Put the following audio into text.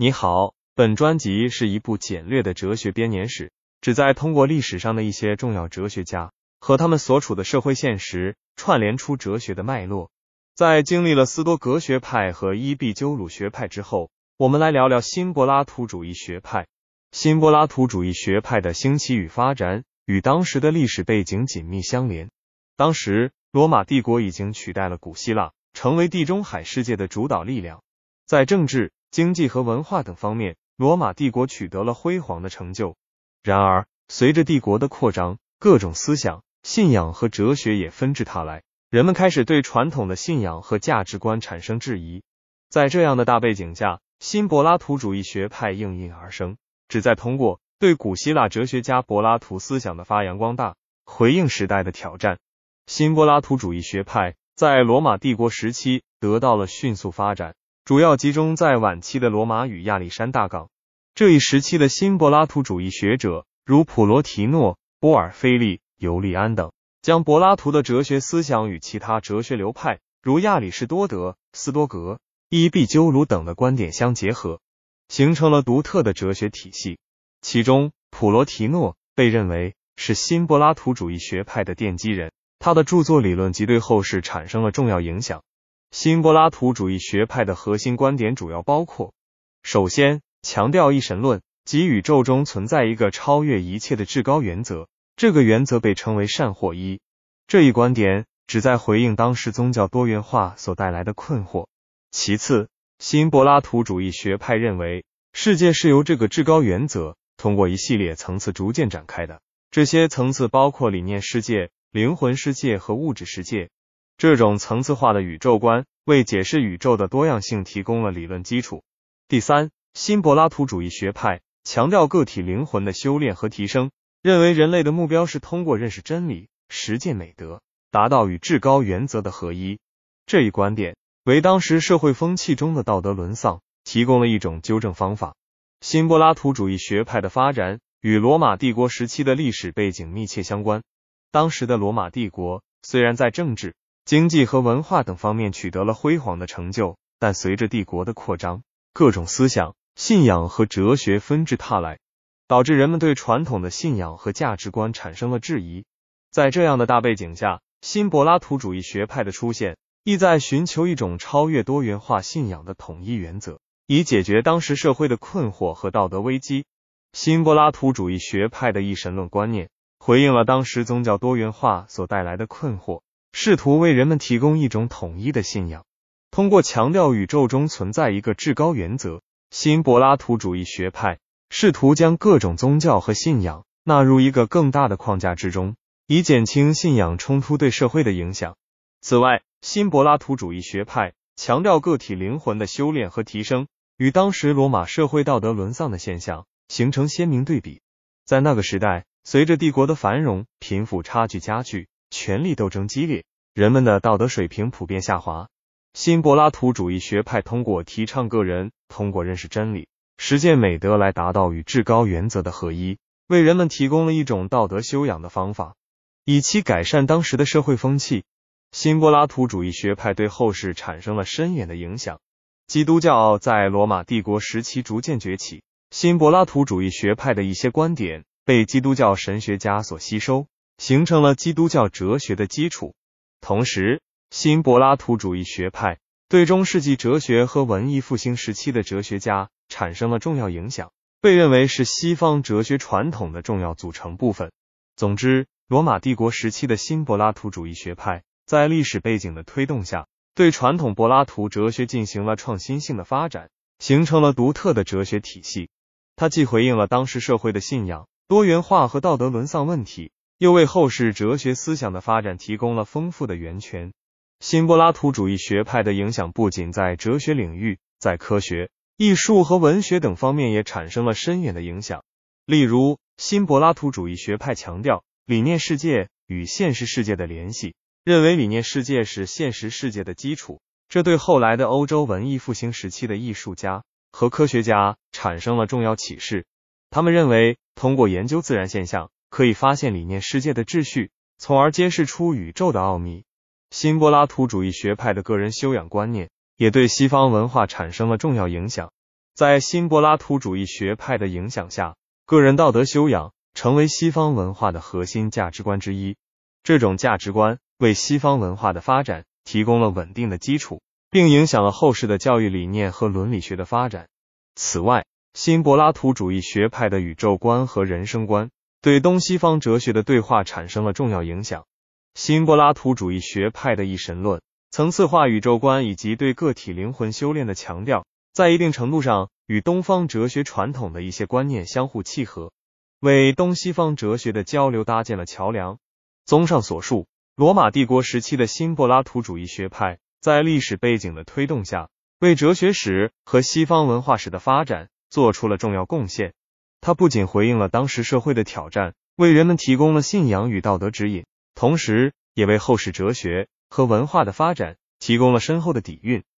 你好，本专辑是一部简略的哲学编年史，旨在通过历史上的一些重要哲学家和他们所处的社会现实，串联出哲学的脉络。在经历了斯多格学派和伊壁鸠鲁学派之后，我们来聊聊新柏拉图主义学派。新柏拉图主义学派的兴起与发展与当时的历史背景紧密相连。当时，罗马帝国已经取代了古希腊，成为地中海世界的主导力量，在政治。经济和文化等方面，罗马帝国取得了辉煌的成就。然而，随着帝国的扩张，各种思想、信仰和哲学也纷至沓来，人们开始对传统的信仰和价值观产生质疑。在这样的大背景下，新柏拉图主义学派应运而生，旨在通过对古希腊哲学家柏拉图思想的发扬光大，回应时代的挑战。新柏拉图主义学派在罗马帝国时期得到了迅速发展。主要集中在晚期的罗马与亚历山大港这一时期的新柏拉图主义学者，如普罗提诺、波尔菲利、尤利安等，将柏拉图的哲学思想与其他哲学流派，如亚里士多德、斯多格、伊壁鸠鲁等的观点相结合，形成了独特的哲学体系。其中，普罗提诺被认为是新柏拉图主义学派的奠基人，他的著作理论及对后世产生了重要影响。新柏拉图主义学派的核心观点主要包括：首先，强调一神论，即宇宙中存在一个超越一切的至高原则，这个原则被称为善或一。这一观点旨在回应当时宗教多元化所带来的困惑。其次，新柏拉图主义学派认为，世界是由这个至高原则通过一系列层次逐渐展开的，这些层次包括理念世界、灵魂世界和物质世界。这种层次化的宇宙观为解释宇宙的多样性提供了理论基础。第三，新柏拉图主义学派强调个体灵魂的修炼和提升，认为人类的目标是通过认识真理、实践美德，达到与至高原则的合一。这一观点为当时社会风气中的道德沦丧提供了一种纠正方法。新柏拉图主义学派的发展与罗马帝国时期的历史背景密切相关。当时的罗马帝国虽然在政治经济和文化等方面取得了辉煌的成就，但随着帝国的扩张，各种思想、信仰和哲学纷至沓来，导致人们对传统的信仰和价值观产生了质疑。在这样的大背景下，新柏拉图主义学派的出现，意在寻求一种超越多元化信仰的统一原则，以解决当时社会的困惑和道德危机。新柏拉图主义学派的一神论观念，回应了当时宗教多元化所带来的困惑。试图为人们提供一种统一的信仰，通过强调宇宙中存在一个至高原则，新柏拉图主义学派试图将各种宗教和信仰纳入一个更大的框架之中，以减轻信仰冲突对社会的影响。此外，新柏拉图主义学派强调个体灵魂的修炼和提升，与当时罗马社会道德沦丧的现象形成鲜明对比。在那个时代，随着帝国的繁荣，贫富差距加剧。权力斗争激烈，人们的道德水平普遍下滑。新柏拉图主义学派通过提倡个人通过认识真理、实践美德来达到与至高原则的合一，为人们提供了一种道德修养的方法，以期改善当时的社会风气。新柏拉图主义学派对后世产生了深远的影响。基督教在罗马帝国时期逐渐崛起，新柏拉图主义学派的一些观点被基督教神学家所吸收。形成了基督教哲学的基础。同时，新柏拉图主义学派对中世纪哲学和文艺复兴时期的哲学家产生了重要影响，被认为是西方哲学传统的重要组成部分。总之，罗马帝国时期的新柏拉图主义学派在历史背景的推动下，对传统柏拉图哲学进行了创新性的发展，形成了独特的哲学体系。它既回应了当时社会的信仰多元化和道德沦丧问题。又为后世哲学思想的发展提供了丰富的源泉。新柏拉图主义学派的影响不仅在哲学领域，在科学、艺术和文学等方面也产生了深远的影响。例如，新柏拉图主义学派强调理念世界与现实世界的联系，认为理念世界是现实世界的基础。这对后来的欧洲文艺复兴时期的艺术家和科学家产生了重要启示。他们认为，通过研究自然现象。可以发现理念世界的秩序，从而揭示出宇宙的奥秘。新柏拉图主义学派的个人修养观念也对西方文化产生了重要影响。在新柏拉图主义学派的影响下，个人道德修养成为西方文化的核心价值观之一。这种价值观为西方文化的发展提供了稳定的基础，并影响了后世的教育理念和伦理学的发展。此外，新柏拉图主义学派的宇宙观和人生观对东西方哲学的对话产生了重要影响。新柏拉图主义学派的一神论、层次化宇宙观以及对个体灵魂修炼的强调，在一定程度上与东方哲学传统的一些观念相互契合，为东西方哲学的交流搭建了桥梁。综上所述，罗马帝国时期的新柏拉图主义学派在历史背景的推动下，为哲学史和西方文化史的发展做出了重要贡献。它不仅回应了当时社会的挑战，为人们提供了信仰与道德指引。同时，也为后世哲学和文化的发展提供了深厚的底蕴。